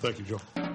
Thank you, Joe.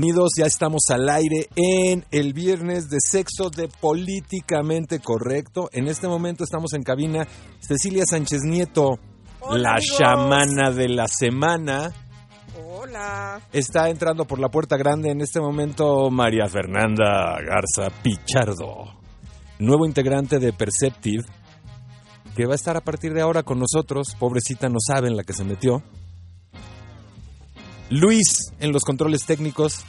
Bienvenidos, ya estamos al aire en el viernes de sexo de políticamente correcto. En este momento estamos en cabina Cecilia Sánchez Nieto, la chamana de la semana. Hola. Está entrando por la puerta grande en este momento María Fernanda Garza Pichardo, nuevo integrante de Perceptive, que va a estar a partir de ahora con nosotros. Pobrecita, no saben la que se metió. Luis en los controles técnicos.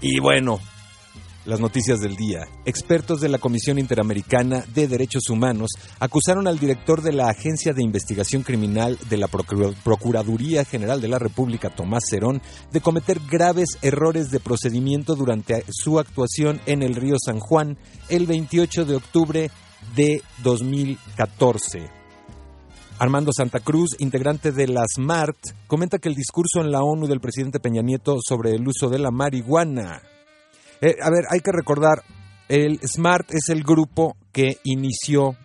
Y bueno, las noticias del día. Expertos de la Comisión Interamericana de Derechos Humanos acusaron al director de la Agencia de Investigación Criminal de la Procuraduría General de la República, Tomás Cerón, de cometer graves errores de procedimiento durante su actuación en el río San Juan el 28 de octubre de 2014. Armando Santa Cruz, integrante de la SMART, comenta que el discurso en la ONU del presidente Peña Nieto sobre el uso de la marihuana Eh, a ver, hay que recordar, el SMART es el grupo que inició,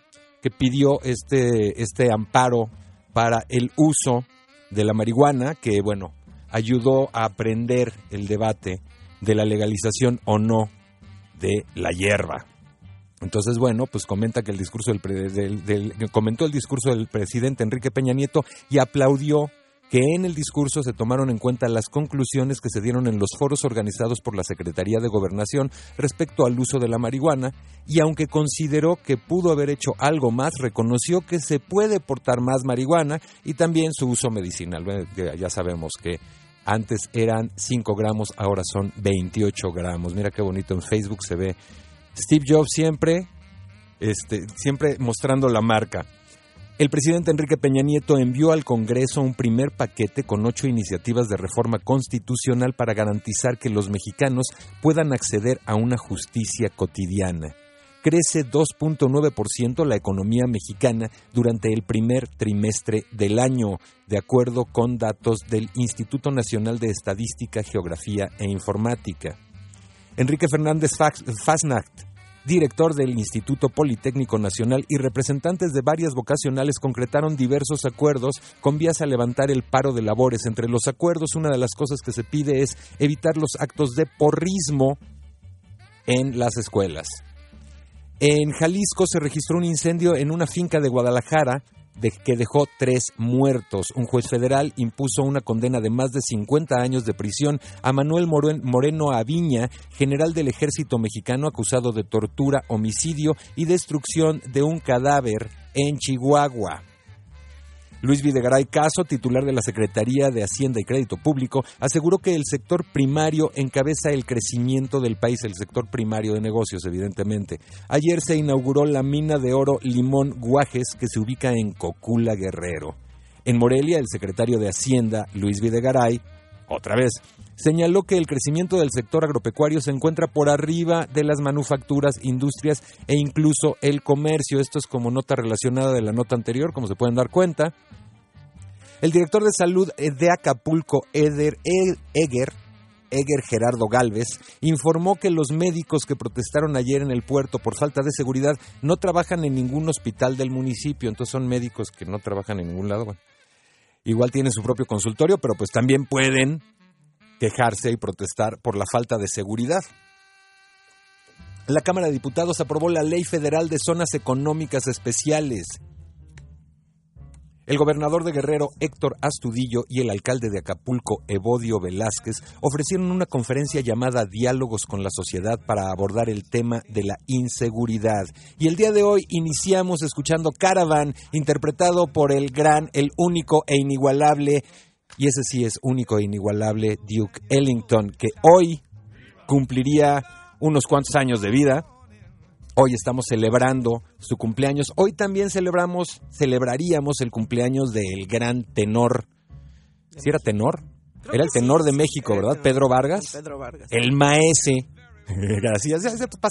que pidió este, este amparo para el uso de la marihuana, que bueno, ayudó a aprender el debate de la legalización o no de la hierba. Entonces, bueno, pues comenta que el discurso del, comentó el discurso del presidente Enrique Peña Nieto y aplaudió que en el discurso se tomaron en cuenta las conclusiones que se dieron en los foros organizados por la Secretaría de Gobernación respecto al uso de la marihuana y aunque consideró que pudo haber hecho algo más, reconoció que se puede portar más marihuana y también su uso medicinal. Ya sabemos que antes eran 5 gramos, ahora son 28 gramos. Mira qué bonito en Facebook se ve Steve Jobs siempre, este, siempre mostrando la marca. El presidente Enrique Peña Nieto envió al Congreso un primer paquete con ocho iniciativas de reforma constitucional para garantizar que los mexicanos puedan acceder a una justicia cotidiana. Crece 2.9% la economía mexicana durante el primer trimestre del año, de acuerdo con datos del Instituto Nacional de Estadística, Geografía e Informática. Enrique Fernández Fasnacht, director del Instituto Politécnico Nacional y representantes de varias vocacionales concretaron diversos acuerdos con vías a levantar el paro de labores. Entre los acuerdos, una de las cosas que se pide es evitar los actos de porrismo en las escuelas. En Jalisco se registró un incendio en una finca de Guadalajara de que dejó tres muertos. Un juez federal impuso una condena de más de 50 años de prisión a Manuel Moreno Aviña, general del ejército mexicano acusado de tortura, homicidio y destrucción de un cadáver en Chihuahua. Luis Videgaray Caso, titular de la Secretaría de Hacienda y Crédito Público, aseguró que el sector primario encabeza el crecimiento del país, el sector primario de negocios, evidentemente. Ayer se inauguró la mina de oro Limón Guajes, que se ubica en Cocula Guerrero. En Morelia, el secretario de Hacienda, Luis Videgaray, otra vez, señaló que el crecimiento del sector agropecuario se encuentra por arriba de las manufacturas, industrias e incluso el comercio. Esto es como nota relacionada de la nota anterior, como se pueden dar cuenta. El director de salud de Acapulco, Eder Eger, Eger Gerardo Galvez, informó que los médicos que protestaron ayer en el puerto por falta de seguridad no trabajan en ningún hospital del municipio, entonces son médicos que no trabajan en ningún lado. igual tienen su propio consultorio, pero pues también pueden quejarse y protestar por la falta de seguridad. La Cámara de Diputados aprobó la Ley Federal de Zonas Económicas Especiales el gobernador de Guerrero, Héctor Astudillo, y el alcalde de Acapulco, Evodio Velázquez, ofrecieron una conferencia llamada Diálogos con la Sociedad para abordar el tema de la inseguridad. Y el día de hoy iniciamos escuchando Caravan, interpretado por el gran, el único e inigualable, y ese sí es único e inigualable, Duke Ellington, que hoy cumpliría unos cuantos años de vida Hoy estamos celebrando su cumpleaños. Hoy también celebramos, celebraríamos el cumpleaños del gran tenor. ¿Si era tenor? era el tenor de México, ¿verdad? Pedro Vargas. Pedro Vargas. El maese. Gracias.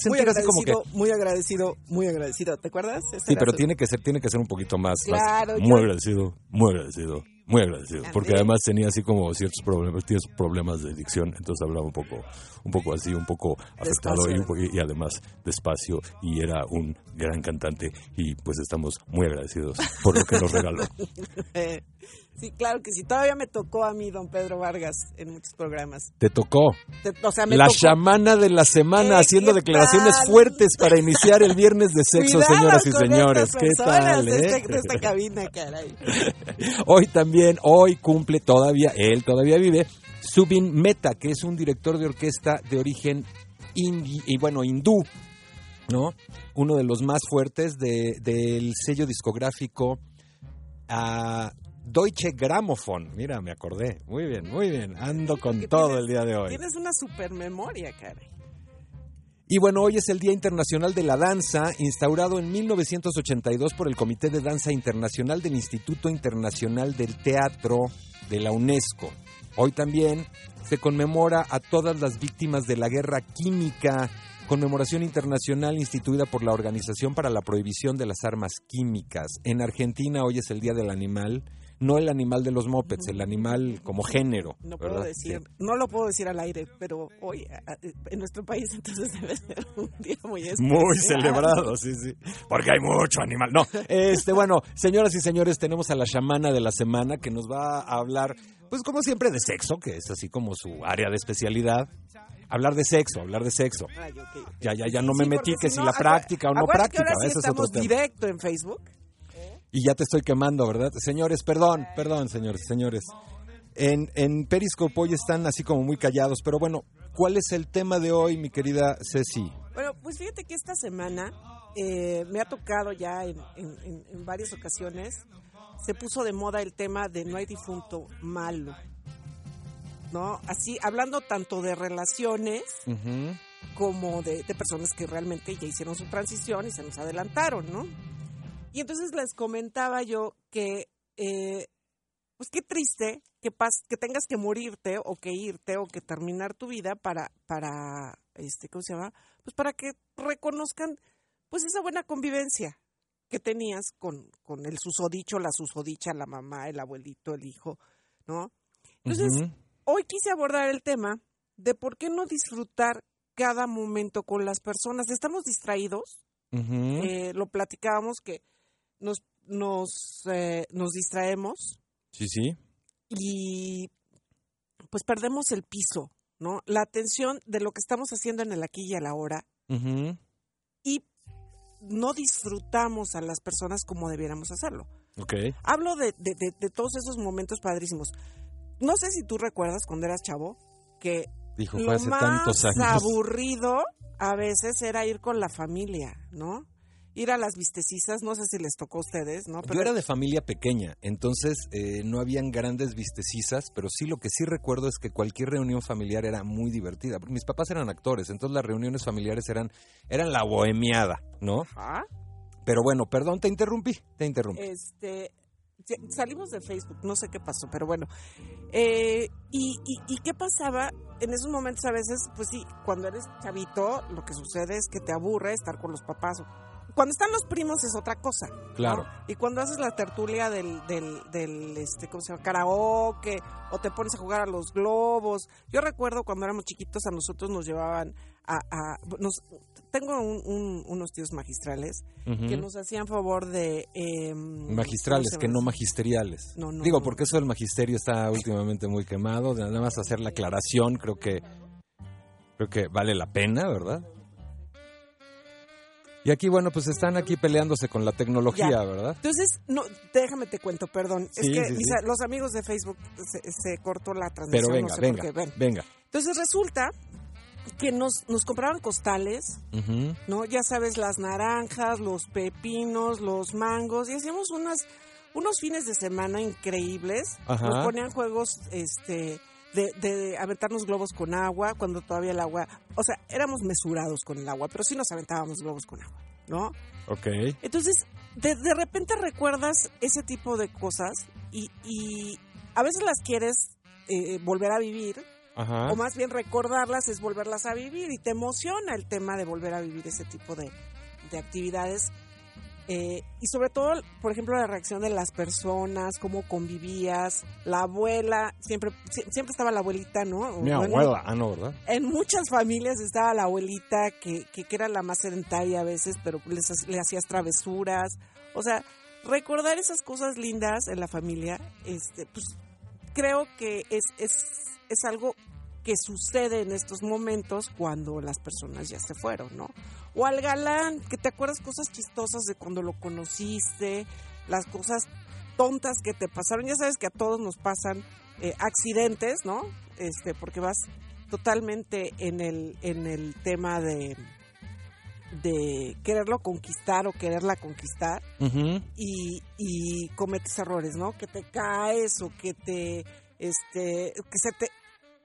Muy agradecido, como que... muy agradecido, muy agradecido. ¿Te acuerdas? sí, pero tiene que ser, tiene que ser un poquito más. Claro. Muy agradecido, muy agradecido. Muy agradecido, porque además tenía así como ciertos problemas, tienes problemas de dicción, entonces hablaba un poco, un poco así, un poco afectado y, y, además despacio y era un gran cantante y pues estamos muy agradecidos por lo que nos regaló. Sí, claro que sí. Todavía me tocó a mí, don Pedro Vargas, en muchos programas. ¿Te tocó? la chamana de la semana haciendo declaraciones fuertes para iniciar el viernes de sexo, señoras y señores. ¿Qué tal? Eh? De, este, esta cabina, caray. Hoy también, hoy cumple todavía, él todavía vive, Subin Meta, que es un director de orquesta de origen y bueno, hindú, ¿no? Uno de los más fuertes del sello discográfico ah, Deutsche Grammophon. Mira, me acordé. Muy bien, muy bien. Ando con todo el día de hoy. Tienes una super memoria, caray. Y bueno, hoy es el Día Internacional de la Danza, instaurado en 1982 por el Comité de Danza Internacional del Instituto Internacional del Teatro de la UNESCO. Hoy también se conmemora a todas las víctimas de la guerra química, conmemoración internacional instituida por la Organización para la Prohibición de las Armas Químicas. En Argentina hoy es el Día del Animal no el animal de los mopeds, el animal como género. No puedo decir, Sí. no lo puedo decir al aire, pero hoy a- en nuestro país entonces debe ser un día muy especial. Muy celebrado, sí, sí. Porque hay mucho animal. No, este, bueno, señoras y señores, tenemos a la chamana de la semana que nos va a hablar, pues como siempre, de sexo, que es así como su área de especialidad. Hablar de sexo, hablar de sexo. Ay. Ya, ya, ya no me metí que si la práctica o no que práctica, ahora sí ese es otro tema. directo en Facebook. Y ya te estoy quemando, ¿verdad? Señores, perdón, perdón, señores, señores. En, en Periscope hoy están así como muy callados, pero bueno, ¿cuál es el tema de hoy, mi querida Ceci? Bueno, pues fíjate que esta semana eh, me ha tocado ya en, en- varias ocasiones, se puso de moda el tema de no hay difunto malo. ¿No? Así, hablando tanto de relaciones como de, de personas que realmente ya hicieron su transición y se nos adelantaron, ¿no? Y entonces les comentaba yo que, eh, pues qué triste que, pas que tengas que morirte o que irte o que terminar tu vida para, para, este, ¿cómo se llama? Pues para que reconozcan, pues esa buena convivencia que tenías con, con el susodicho, la susodicha, la mamá, el abuelito, el hijo, ¿no? Entonces, hoy quise abordar el tema de por qué no disfrutar cada momento con las personas. Estamos distraídos, eh, lo platicábamos que nos, nos, eh, nos distraemos Sí, sí. y pues perdemos el piso, ¿no? La atención de lo que estamos haciendo en el aquí y a la hora y no disfrutamos a las personas como debiéramos hacerlo. Ok. Hablo de, de- de- de todos esos momentos padrísimos. No sé si tú recuerdas cuando eras chavo que Dijo, lo hace más tantos años. aburrido a veces era ir con la familia, ¿no? Ir a las vistecisas, no sé si les tocó a ustedes, ¿no? Yo era de familia pequeña, entonces eh, no habían grandes vistecisas, pero sí lo que sí recuerdo es que cualquier reunión familiar era muy divertida. Porque mis papás eran actores, entonces las reuniones familiares eran, eran la bohemiada, ¿no? Ajá. Pero bueno, perdón, te interrumpí, te interrumpí. Este, salimos de Facebook, no sé qué pasó, pero bueno. Eh, y, y- y qué pasaba? En esos momentos a veces, pues sí, cuando eres chavito, lo que sucede es que te aburre estar con los papás. Cuando están los primos es otra cosa. ¿no? Claro. Y cuando haces la tertulia del, del, del, este, ¿cómo se llama? Karaoke, o te pones a jugar a los globos. Yo recuerdo cuando éramos chiquitos a nosotros nos llevaban a... a- nos, tengo un- un- unos tíos magistrales que nos hacían favor de... em, Magistrales, ¿cómo se que no magisteriales. No, no, Digo, no. porque eso del magisterio está últimamente muy quemado. Nada más hacer la aclaración, creo que creo que vale la pena, ¿verdad? Y aquí, bueno, pues están aquí peleándose con la tecnología, Ya. ¿verdad? Entonces, no, déjame te cuento, perdón. Sí, es que sí, mis sí. a- los amigos de Facebook se, se cortó la Pero transmisión. venga, no sé venga, por qué. Ven. venga. Entonces resulta que nos, nos compraban costales. ¿no? Ya sabes, las naranjas, los pepinos, los mangos, y hacíamos unas, unos fines de semana increíbles. Ajá. Nos ponían juegos, este, de, de aventarnos globos con agua, cuando todavía el agua, o sea, éramos mesurados con el agua, pero sí nos aventábamos globos con agua, ¿no? Ok. Entonces, de, de repente recuerdas ese tipo de cosas y, y a veces las quieres eh, volver a vivir, Ajá. o más bien recordarlas es volverlas a vivir y te emociona el tema de volver a vivir ese tipo de, de actividades. Eh, y sobre todo, por ejemplo, la reacción de las personas, cómo convivías, la abuela, siempre, sie- siempre estaba la abuelita, ¿no? Mi Bueno, abuela. Ah, no, ¿verdad? en muchas familias estaba la abuelita que, que, que era la más sedentaria a veces, pero les, le hacías travesuras. O sea, recordar esas cosas lindas en la familia, este, pues creo que es, es, es algo que sucede en estos momentos cuando las personas ya se fueron, ¿no? O al galán, que te acuerdas cosas chistosas de cuando lo conociste, las cosas tontas que te pasaron. Ya sabes que a todos nos pasan eh, accidentes, ¿no? Este, porque vas totalmente en el, en el tema de, de quererlo conquistar o quererla conquistar y, y cometes errores, ¿no? Que te caes o que te, este, que se te,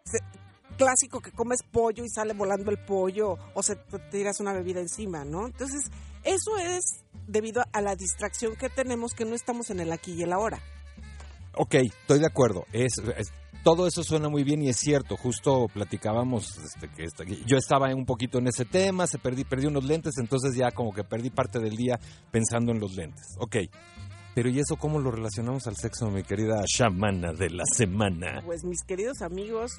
se- clásico que comes pollo y sale volando el pollo o se te tiras una bebida encima, ¿no? Entonces, eso es debido a la distracción que tenemos que no estamos en el aquí y el ahora. Ok, estoy de acuerdo. Es, es- todo eso suena muy bien y es cierto. Justo platicábamos este, que yo estaba un poquito en ese tema, se perdí, perdí unos lentes, entonces ya como que perdí parte del día pensando en los lentes. Ok. Pero ¿y eso cómo lo relacionamos al sexo, mi querida chamana de la semana? Pues mis queridos amigos,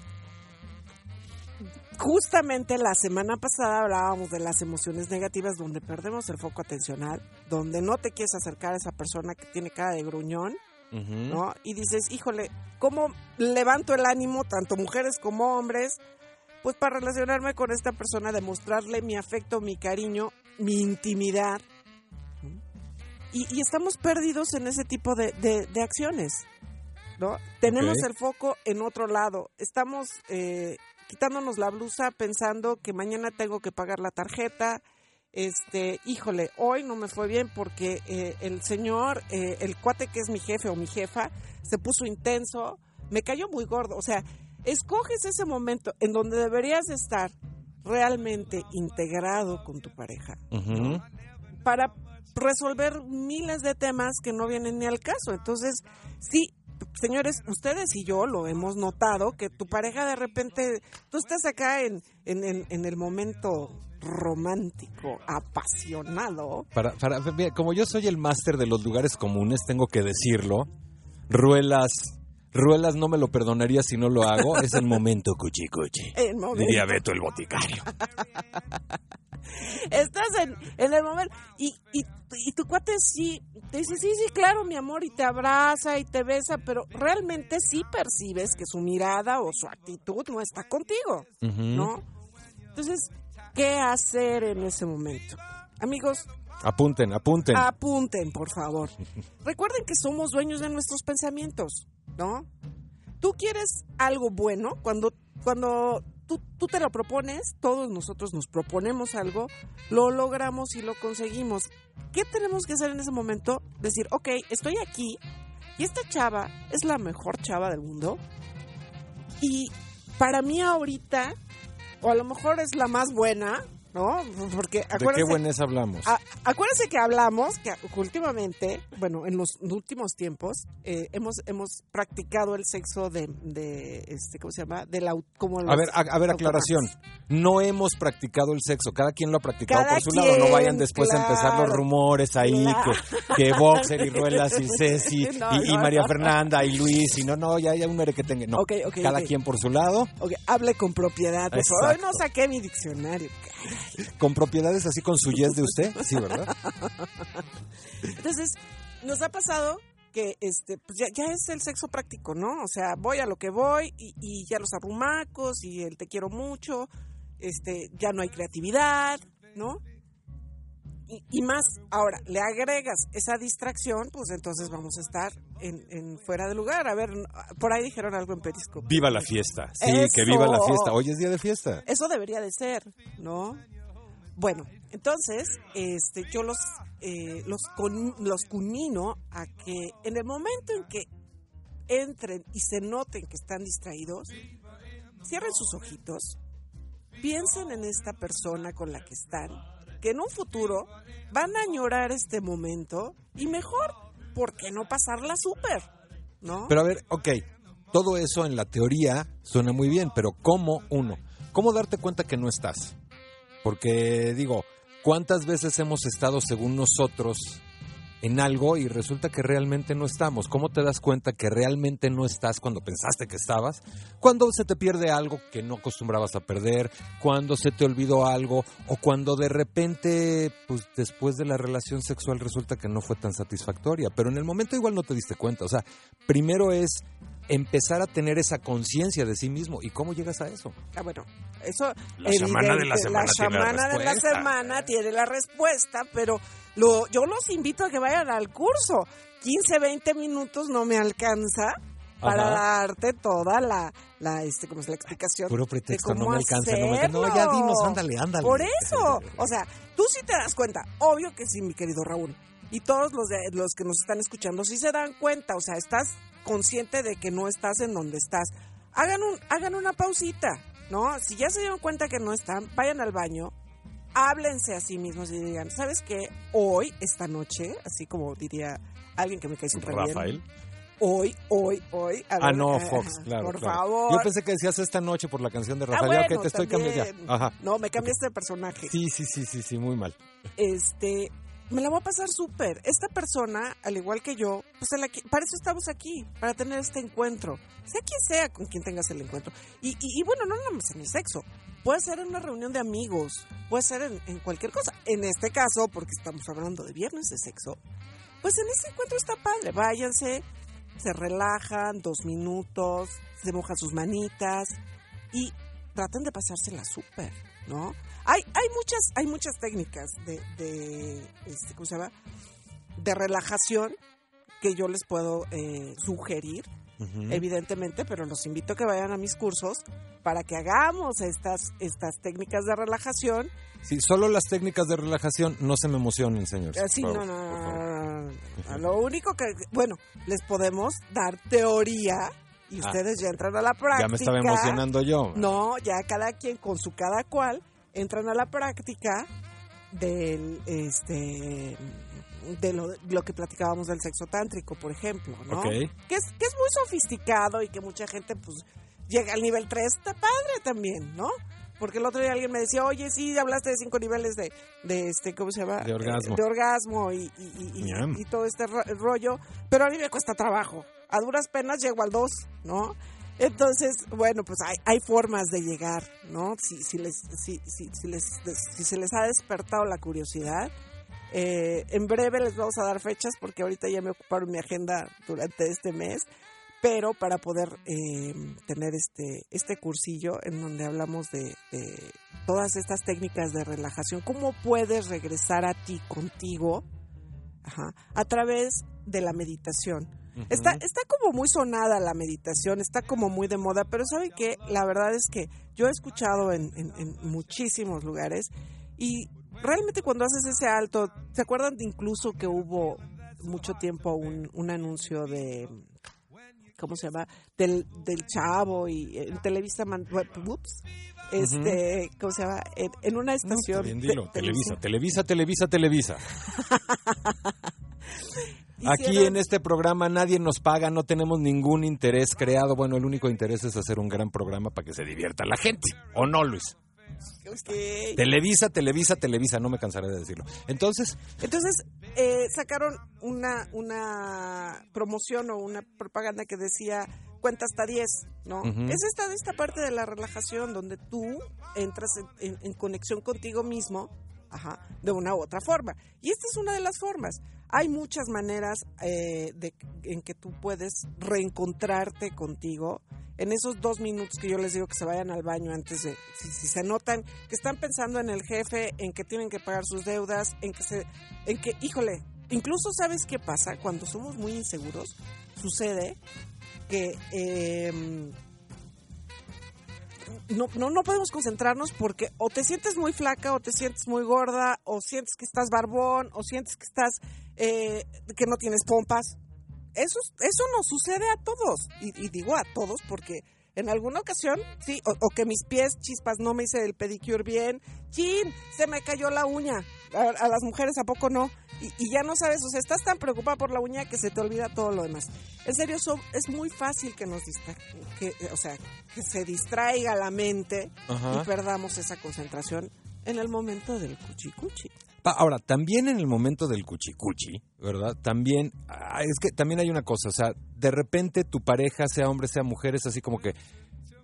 justamente la semana pasada hablábamos de las emociones negativas donde perdemos el foco atencional, donde no te quieres acercar a esa persona que tiene cara de gruñón. ¿no? Y dices, híjole, ¿cómo levanto el ánimo, tanto mujeres como hombres? Pues para relacionarme con esta persona, demostrarle mi afecto, mi cariño, mi intimidad. Y, y estamos perdidos en ese tipo de, de- de acciones, ¿no? Tenemos el foco en otro lado. Estamos eh, quitándonos la blusa pensando que mañana tengo que pagar la tarjeta. Este, híjole, hoy no me fue bien porque eh, el señor, eh, el cuate que es mi jefe o mi jefa, se puso intenso, me cayó muy gordo. O sea, escoges ese momento en donde deberías estar realmente integrado con tu pareja para resolver miles de temas que no vienen ni al caso. Entonces, sí, señores, ustedes y yo lo hemos notado, que tu pareja de repente, tú estás acá en, en, en- en el momento romántico, apasionado. Para, para, mira, como yo soy el máster de los lugares comunes, tengo que decirlo. Ruelas, Ruelas no me lo perdonaría si no lo hago. Es el momento cuchi cuchi. El momento. Diría Beto el boticario. Estás en, en el momento y, y, y tu cuate sí te dice, sí, sí, claro, mi amor, y te abraza y te besa, pero realmente sí percibes que su mirada o su actitud no está contigo. ¿no? Entonces, ¿qué hacer en ese momento? Amigos, Apunten, apunten. apunten, por favor. Recuerden que somos dueños de nuestros pensamientos, ¿no? Tú quieres algo bueno cuando, cuando tú, tú te lo propones, todos nosotros nos proponemos algo, lo logramos y lo conseguimos. ¿Qué tenemos que hacer en ese momento? Decir, ok, estoy aquí y esta chava es la mejor chava del mundo y para mí ahorita, o a lo mejor es la más buena, ¿no? Porque ¿De qué acuérdense, buenas hablamos? a- acuérdense que hablamos que últimamente, bueno, en los últimos tiempos, eh, hemos, hemos practicado el sexo de, de este, ¿cómo se llama? De la, como A ver, a, a ver, aclaración. No hemos practicado el sexo. Cada quien lo ha practicado Cada por su lado. No vayan después a empezar los rumores ahí Claro. que, que Boxer y Ruelas y Ceci No, y, María no. Fernanda y Luis y no, no, ya, ya un mere que tenga. No, cada quien por su lado, hable con propiedad. Hoy no saqué mi diccionario. Con propiedades así con su yes de usted. Sí, ¿verdad? Entonces, nos ha pasado que este pues ya, ya es el sexo práctico, ¿no? O sea, voy a lo que voy y, ya los arrumacos y el te quiero mucho, este, ya no hay creatividad, ¿no? Y, y más, ahora, le agregas esa distracción, pues entonces vamos a estar en, en fuera de lugar. A ver, por ahí dijeron algo en Periscope. Viva la fiesta. Sí, Eso. que viva la fiesta. Hoy es día de fiesta. Eso debería de ser, ¿no? Bueno, entonces, este, yo los, eh, los, con- los culmino a que en el momento en que entren y se noten que están distraídos, cierren sus ojitos, piensen en esta persona con la que están, que en un futuro van a añorar este momento y mejor, ¿por qué no pasarla súper? ¿No? Pero a ver, ok, todo eso en la teoría suena muy bien, pero ¿cómo uno? ¿Cómo darte cuenta que no estás? Porque digo, ¿cuántas veces hemos estado según nosotros en algo y resulta que realmente no estamos? ¿Cómo te das cuenta que realmente no estás cuando pensaste que estabas? Cuando se te pierde algo que no acostumbrabas a perder, cuando se te olvidó algo o cuando de repente, pues después de la relación sexual resulta que no fue tan satisfactoria, pero en el momento igual no te diste cuenta. O sea, primero es empezar a tener esa conciencia de sí mismo. ¿Y cómo llegas a eso? Ah, bueno, eso La chamana de la evidente, semana tiene la chamana de la respuesta. semana tiene la respuesta, pero lo, yo los invito a que vayan al curso. 15, 20 minutos no me alcanza para Ajá. darte toda la, la este, ¿cómo es la explicación? Puro de pretexto, no me alcanza, no me alcanza. No, ya dinos, ándale, ándale. Por eso, o sea, tú sí te das cuenta, obvio que sí, mi querido Raúl. Y todos los, de- los que nos están escuchando sí se dan cuenta, o sea, estás consciente de que no estás en donde estás. Hagan, un, hagan una pausita, ¿no? Si ya se dieron cuenta que no están, vayan al baño, háblense a sí mismos y digan, ¿sabes qué? Hoy, esta noche, así como diría alguien que me cae súper bien. Rafael. Hoy, hoy, hoy. a Ah, ver, no, ah, Fox, claro. Por claro. favor. Yo pensé que decías esta noche por la canción de Ah, Rafael. Ya, bueno, te estoy cambiando ya. Ajá. No, me cambiaste de personaje. Sí, sí, sí, sí, sí, muy mal. Este, me la voy a pasar súper. Esta persona, al igual que yo, pues para eso estamos aquí, para tener este encuentro. Sea quien sea con quien tengas el encuentro. Y, y, bueno, no nada más en el sexo. Puede ser en una reunión de amigos, puede ser en, en, cualquier cosa. En este caso, porque estamos hablando de viernes de sexo, pues en ese encuentro está padre. Váyanse, se relajan dos minutos, se mojan sus manitas y traten de pasársela súper, ¿no? Hay, hay muchas, hay muchas técnicas de, de este, ¿cómo se llama? De relajación que yo les puedo eh, sugerir, evidentemente, pero los invito a que vayan a mis cursos para que hagamos estas, estas técnicas de relajación. Sí, solo las técnicas de relajación, no se me emocionen, señor. Eh, sí, no, no, no, Lo único que, bueno, les podemos dar teoría y ah. ustedes ya entran a la práctica. Ya me estaba emocionando yo. No, ya cada quien con su cada cual entran a la práctica del este de lo, que platicábamos del sexo tántrico, por ejemplo, ¿no? Que es que es muy sofisticado y que mucha gente pues llega al nivel 3, está padre también, ¿no? Porque el otro día alguien me decía, oye, sí, hablaste de cinco niveles de, de este, ¿cómo se llama? De orgasmo. De orgasmo y, y, y todo este rollo, pero a mí me cuesta trabajo. A duras penas llego al 2, ¿no? Entonces, bueno, pues hay, formas de llegar, ¿no? Si, si, les, si, si, les, si se les ha despertado la curiosidad, eh, en breve les vamos a dar fechas porque ahorita ya me ocuparon mi agenda durante este mes, pero para poder eh, tener este, este cursillo en donde hablamos de, de, todas estas técnicas de relajación, cómo puedes regresar a ti contigo ajá, a través de la meditación Está, está como muy sonada la meditación, está como muy de moda, pero ¿sabe qué? La verdad es que yo he escuchado en, muchísimos lugares y realmente cuando haces ese alto, ¿se acuerdan de incluso que hubo mucho tiempo un, un anuncio de, ¿cómo se llama? Del, del chavo y en Televisa, ups, este, ¿cómo se llama? En, una estación. Televisa, Televisa, Televisa, Televisa. Aquí en este programa nadie nos paga, no tenemos ningún interés creado. Bueno, el único interés es hacer un gran programa para que se divierta la gente. ¿O no, Luis? Televisa, Televisa, Televisa, no me cansaré de decirlo. Entonces. Entonces, eh, sacaron una, una promoción o una propaganda que decía cuenta hasta 10, ¿no? Es esta, esta parte de la relajación donde tú entras en conexión contigo mismo Ajá, de una u otra forma. Y esta es una de las formas. Hay muchas maneras eh, de, en que tú puedes reencontrarte contigo. En esos dos minutos que yo les digo que se vayan al baño antes de, si, se notan que están pensando en el jefe, en que tienen que pagar sus deudas, en que se, en que, híjole, incluso sabes qué pasa cuando somos muy inseguros, sucede que eh, no, no, no podemos concentrarnos porque o te sientes muy flaca o te sientes muy gorda o sientes que estás barbón o sientes que estás eh, que no tienes pompas. Eso, eso nos sucede a todos. Y, digo a todos porque en alguna ocasión, sí, o, que mis pies chispas no me hice el pedicure bien, chin, se me cayó la uña. A, las mujeres a poco no. Y, ya no sabes, o sea, estás tan preocupada por la uña que se te olvida todo lo demás. En serio, es muy fácil que nos distraiga, que, o sea, que se distraiga la mente y perdamos esa concentración en el momento del cuchicuchi. Ahora, también en el momento del cuchicuchi, ¿verdad? También, ah, es que también hay una cosa, o sea, de repente tu pareja, sea hombre, sea mujer, es así como que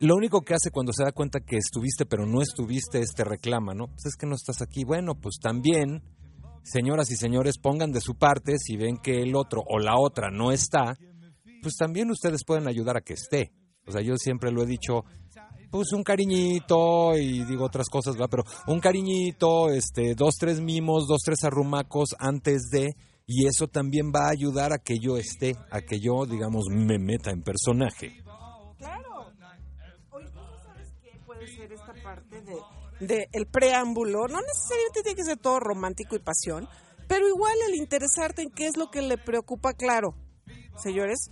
lo único que hace cuando se da cuenta que estuviste pero no estuviste es te reclama, ¿no? Pues es que no estás aquí. Bueno, pues también, señoras y señores, pongan de su parte si ven que el otro o la otra no está, pues también ustedes pueden ayudar a que esté. O sea, yo siempre lo he dicho, pues un cariñito y digo otras cosas, ¿verdad? Pero un cariñito, este, dos, tres mimos, dos, tres arrumacos antes de, y eso también va a ayudar a que yo esté, a que yo, digamos, me meta en personaje. Claro. Oye, sabes qué puede ser esta parte de, de el preámbulo? No necesariamente tiene que ser todo romántico y pasión, pero igual el interesarte en qué es lo que le preocupa, claro. Señores,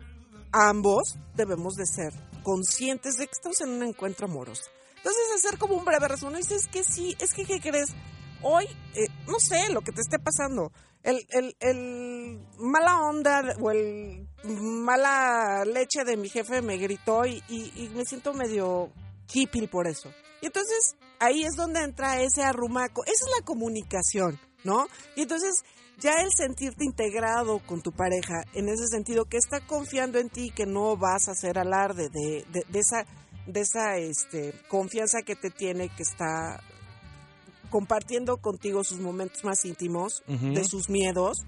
ambos debemos de ser conscientes de que estamos en un encuentro amoroso. Entonces, hacer como un breve resumen, dices que sí, es que, ¿qué crees? Hoy, eh, no sé, lo que te esté pasando, el, el, el, mala onda o el mala leche de mi jefe me gritó y, y, me siento medio hippie por eso. Y entonces, ahí es donde entra ese arrumaco, esa es la comunicación, ¿no? Y entonces ya el sentirte integrado con tu pareja, en ese sentido, que está confiando en ti, que no vas a hacer alarde de, de, esa, de esa este, confianza que te tiene, que está compartiendo contigo sus momentos más íntimos, de sus miedos,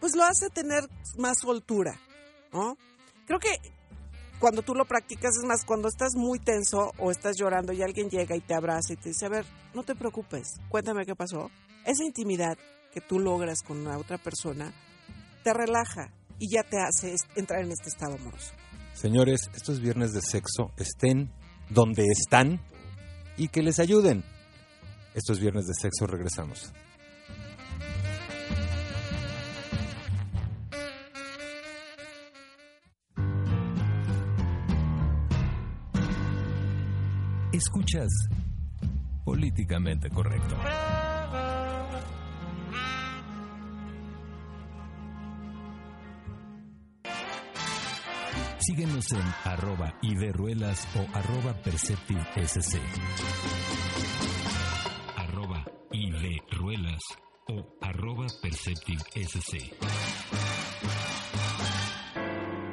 pues lo hace tener más soltura, ¿no? Creo que cuando tú lo practicas, es más, cuando estás muy tenso o estás llorando y alguien llega y te abraza y te dice, a ver, no te preocupes, cuéntame qué pasó. Esa intimidad que tú logras con una otra persona te relaja y ya te hace entrar en este estado amoroso. Señores, estos viernes de sexo estén donde están y que les ayuden. Estos viernes de sexo regresamos. Escuchas Políticamente Correcto. Síguenos en arroba iberruelas o arroba perceptivesc. Arroba iberruelas o arroba perceptivesc.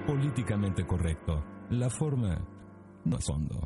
Políticamente correcto. La forma no es fondo.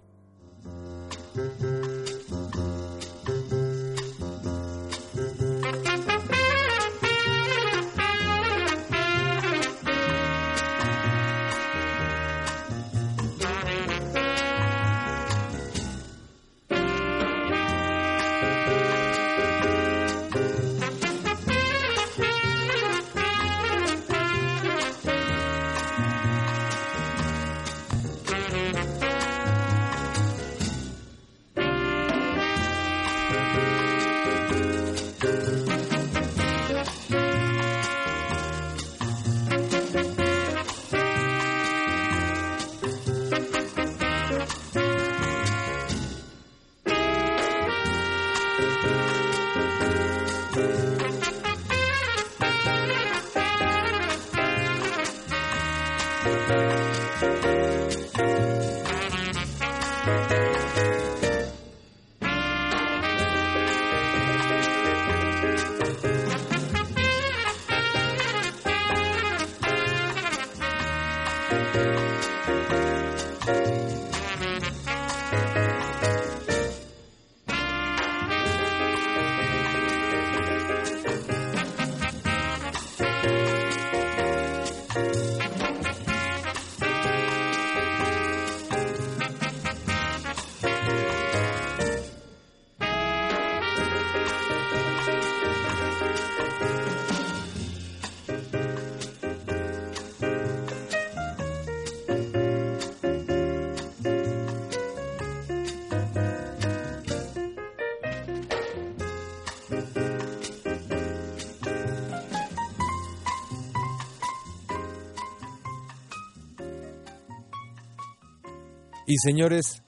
Y señores,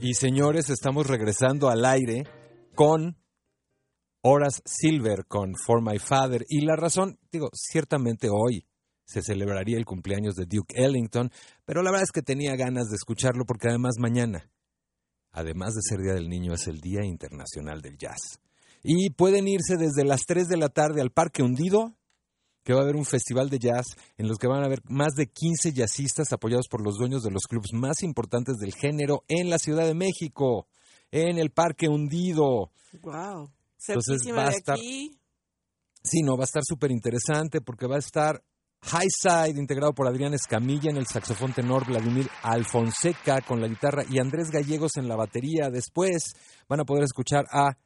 y señores, estamos regresando al aire con Horas Silver, con For My Father. Y la razón, digo, ciertamente hoy se celebraría el cumpleaños de Duke Ellington, pero la verdad es que tenía ganas de escucharlo porque además mañana, además de ser Día del Niño, es el Día Internacional del Jazz. Y pueden irse desde las 3 de la tarde al Parque Hundido que va a haber un festival de jazz en los que van a haber más de 15 jazzistas apoyados por los dueños de los clubes más importantes del género en la Ciudad de México, en el Parque Hundido. Wow. Entonces va a estar Sí, no, va a estar súper interesante porque va a estar High Side integrado por Adrián Escamilla en el saxofón tenor, Vladimir Alfonseca con la guitarra y Andrés Gallegos en la batería. Después van a poder escuchar a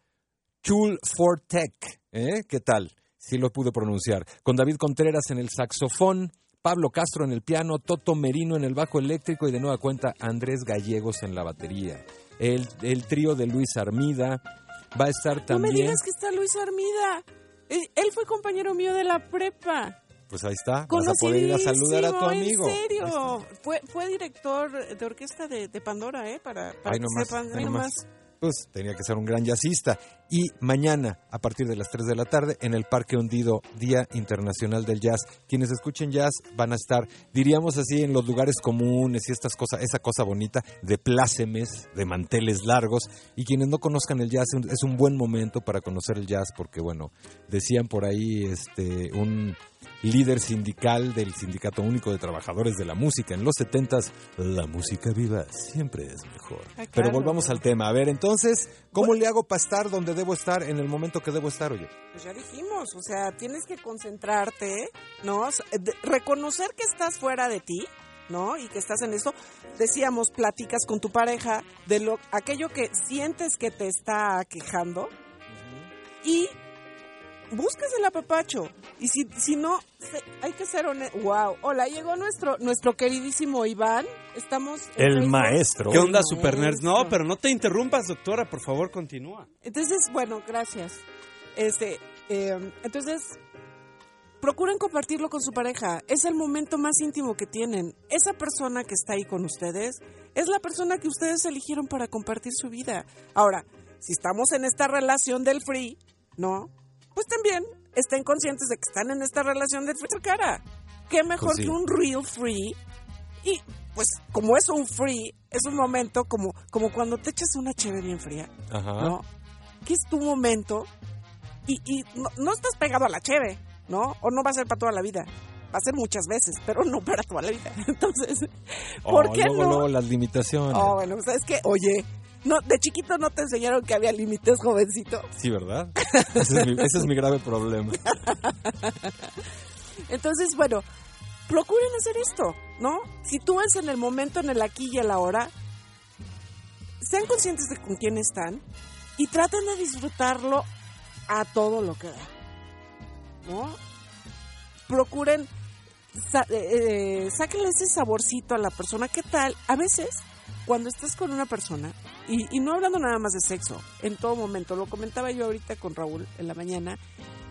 Chul Fortec. ¿eh? ¿Qué tal? Sí lo pude pronunciar, con David Contreras en el saxofón, Pablo Castro en el piano, Toto Merino en el bajo eléctrico y de nueva cuenta Andrés Gallegos en la batería. El, el trío de Luis Armida va a estar también... No me digas que está Luis Armida. Él fue compañero mío de la prepa. Pues ahí está, vas a poder ir a saludar a tu amigo. En serio, fue, fue director de orquesta de, Pandora, ¿eh? Para, para que sepan, pues tenía que ser un gran jazzista. Y mañana, a partir de las 3 de la tarde, en el Parque Hundido, Día Internacional del Jazz. Quienes escuchen jazz van a estar, diríamos así, en los lugares comunes y estas cosas, esa cosa bonita de plácemes, de manteles largos. Y quienes no conozcan el jazz, es un buen momento para conocer el jazz, porque bueno, decían por ahí este un líder sindical del Sindicato Único de Trabajadores de la Música. En los 70 la música viva siempre es mejor. Ay, Pero volvamos al tema. A ver, entonces, ¿cómo le hago para estar donde debo estar en el momento que debo estar, oye? Pues ya dijimos, o sea, tienes que concentrarte, ¿no? Reconocer que estás fuera de ti, ¿no? Y que estás en esto. Decíamos, platicas con tu pareja de lo aquello que sientes que te está quejando y buscas el apapacho. Y si, si no, se- hay que ser honesto. Wow. Hola, llegó nuestro nuestro queridísimo Iván. Estamos en El Facebook. maestro. ¿Qué onda, Super Nerds? No, pero no te interrumpas, doctora, por favor, continúa. Entonces, bueno, gracias. Este, eh, entonces, procuren compartirlo con su pareja. Es el momento más íntimo que tienen. Esa persona que está ahí con ustedes es la persona que ustedes eligieron para compartir su vida. Ahora, si estamos en esta relación del free, ¿no? Pues también estén conscientes de que están en esta relación free su cara. ¿Qué mejor Pues sí. que un real free? Y pues como es un free, es un momento como, como cuando te echas una cheve bien fría. Ajá. ¿no? Que es tu momento y, y no, no estás pegado a la cheve, ¿no? O no va a ser para toda la vida. Va a ser muchas veces, pero no para toda la vida. Entonces, ¿por Oh, qué luego, no? luego las limitaciones. Oh, bueno, ¿sabes qué? Oye, no, de chiquito no te enseñaron que había límites, jovencito. Sí, ¿verdad? Ese es, mi, ese es mi grave problema. Entonces, bueno, procuren hacer esto, ¿no? Si tú es en el momento, en el aquí y el ahora, sean conscientes de con quién están y traten de disfrutarlo a todo lo que da, ¿no? Procuren, sa eh, eh, sáquenle ese saborcito a la persona. ¿Qué tal? A veces, cuando estás con una persona, y, y no hablando nada más de sexo, en todo momento, lo comentaba yo ahorita con Raúl en la mañana,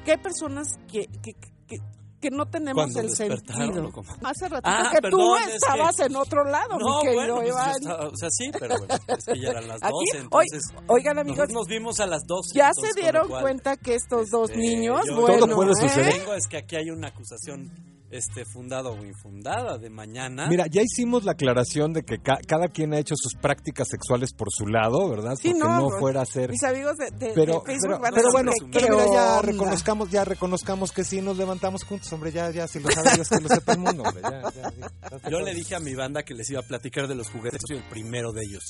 que hay personas que, que, que, que no tenemos ¿Cuándo el sentido. Hace ratito Ah, que perdón, tú es estabas que- en otro lado, No, mi querido bueno, pues estaba- o sea, sí, pero bueno, es que ya eran las 12, Aquí, hoy- entonces... oigan amigos, nos vimos a las 12. ya entonces, se dieron cual, cuenta que estos dos este, niños, yo- bueno, Todo puede ¿eh? suceder. Vengo es que aquí hay una acusación este, fundada o infundada de mañana. Mira, ya hicimos la aclaración de que ca- cada quien ha hecho sus prácticas sexuales por su lado, ¿verdad? Sí, Porque no, no, fuera a ser... Mis amigos de, de- Pero, de Facebook pero, van a pero decir bueno, pero ¿qué mira, ya reconozcamos, ya reconozcamos que sí nos levantamos juntos, hombre, ya, ya, si lo sabe Dios, que lo sepa el mundo, hombre, ya, ya, ya. Yo le dije a mi banda que les iba a platicar de los juguetes, soy el primero de ellos.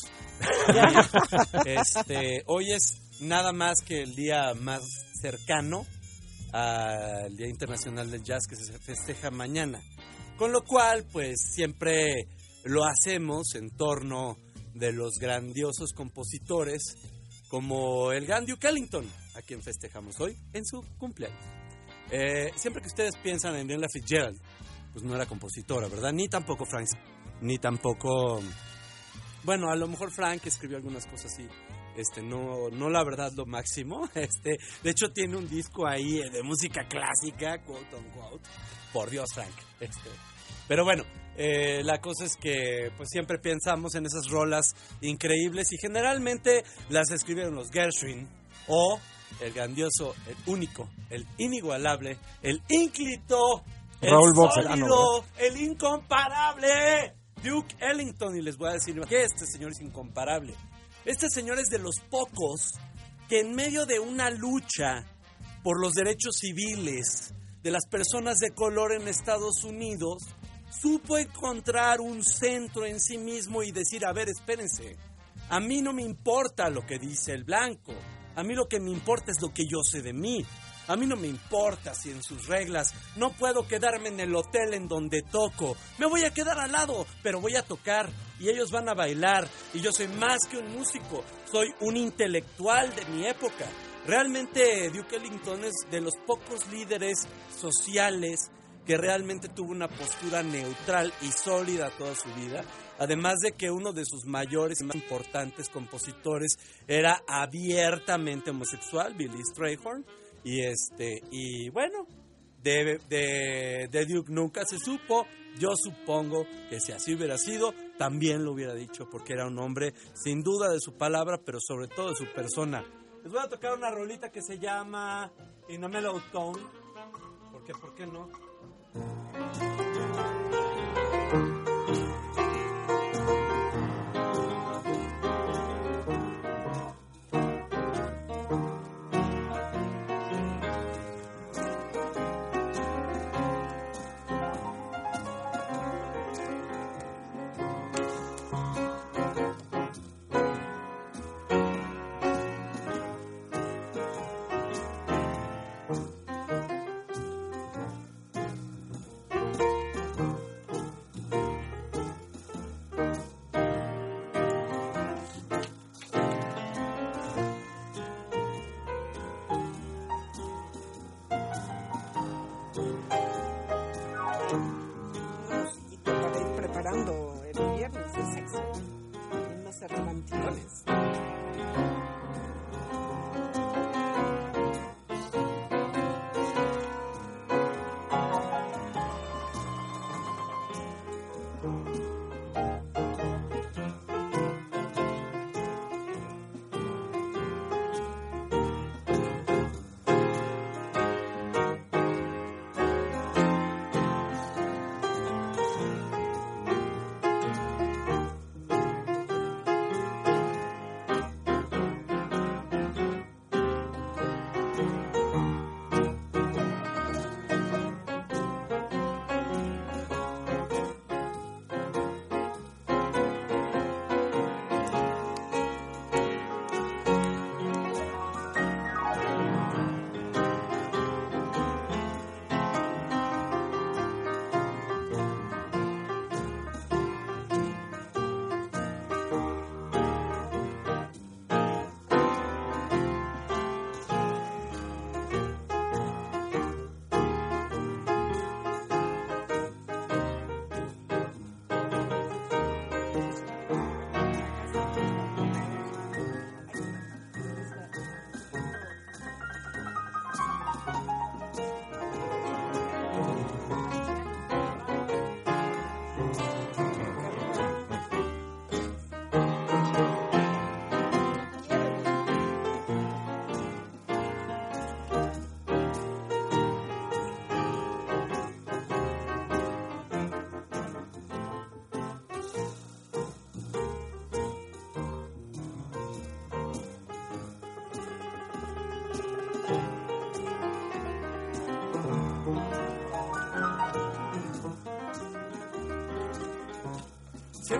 este, hoy es nada más que el día más cercano al Día Internacional del Jazz que se festeja mañana. Con lo cual, pues siempre lo hacemos en torno de los grandiosos compositores como el gran Duke Ellington, a quien festejamos hoy en su cumpleaños. Eh, siempre que ustedes piensan en Ella Fitzgerald, pues no era compositora, ¿verdad? Ni tampoco Frank, ni tampoco... Bueno, a lo mejor Frank escribió algunas cosas así. Este, no, no la verdad lo máximo. Este, de hecho tiene un disco ahí eh, de música clásica, quote unquote. Por Dios, Frank. Este, pero bueno, eh, la cosa es que pues siempre pensamos en esas rolas increíbles y generalmente las escribieron los Gershwin o el grandioso, el único, el inigualable, el ínclito, el Raúl sólido, el incomparable Duke Ellington. Y les voy a decir que este señor es incomparable. Este señor es de los pocos que en medio de una lucha por los derechos civiles de las personas de color en Estados Unidos, supo encontrar un centro en sí mismo y decir, a ver, espérense, a mí no me importa lo que dice el blanco, a mí lo que me importa es lo que yo sé de mí. A mí no me importa si en sus reglas no puedo quedarme en el hotel en donde toco. Me voy a quedar al lado, pero voy a tocar y ellos van a bailar. Y yo soy más que un músico, soy un intelectual de mi época. Realmente Duke Ellington es de los pocos líderes sociales que realmente tuvo una postura neutral y sólida toda su vida. Además de que uno de sus mayores y más importantes compositores era abiertamente homosexual, Billy Strayhorn. Y este, y bueno, de, Duke nunca se supo. Yo supongo que si así hubiera sido, también lo hubiera dicho, porque era un hombre sin duda de su palabra, pero sobre todo de su persona. Les voy a tocar una rolita que se llama In a Mellow Tone. ¿Por qué? ¿Por qué no?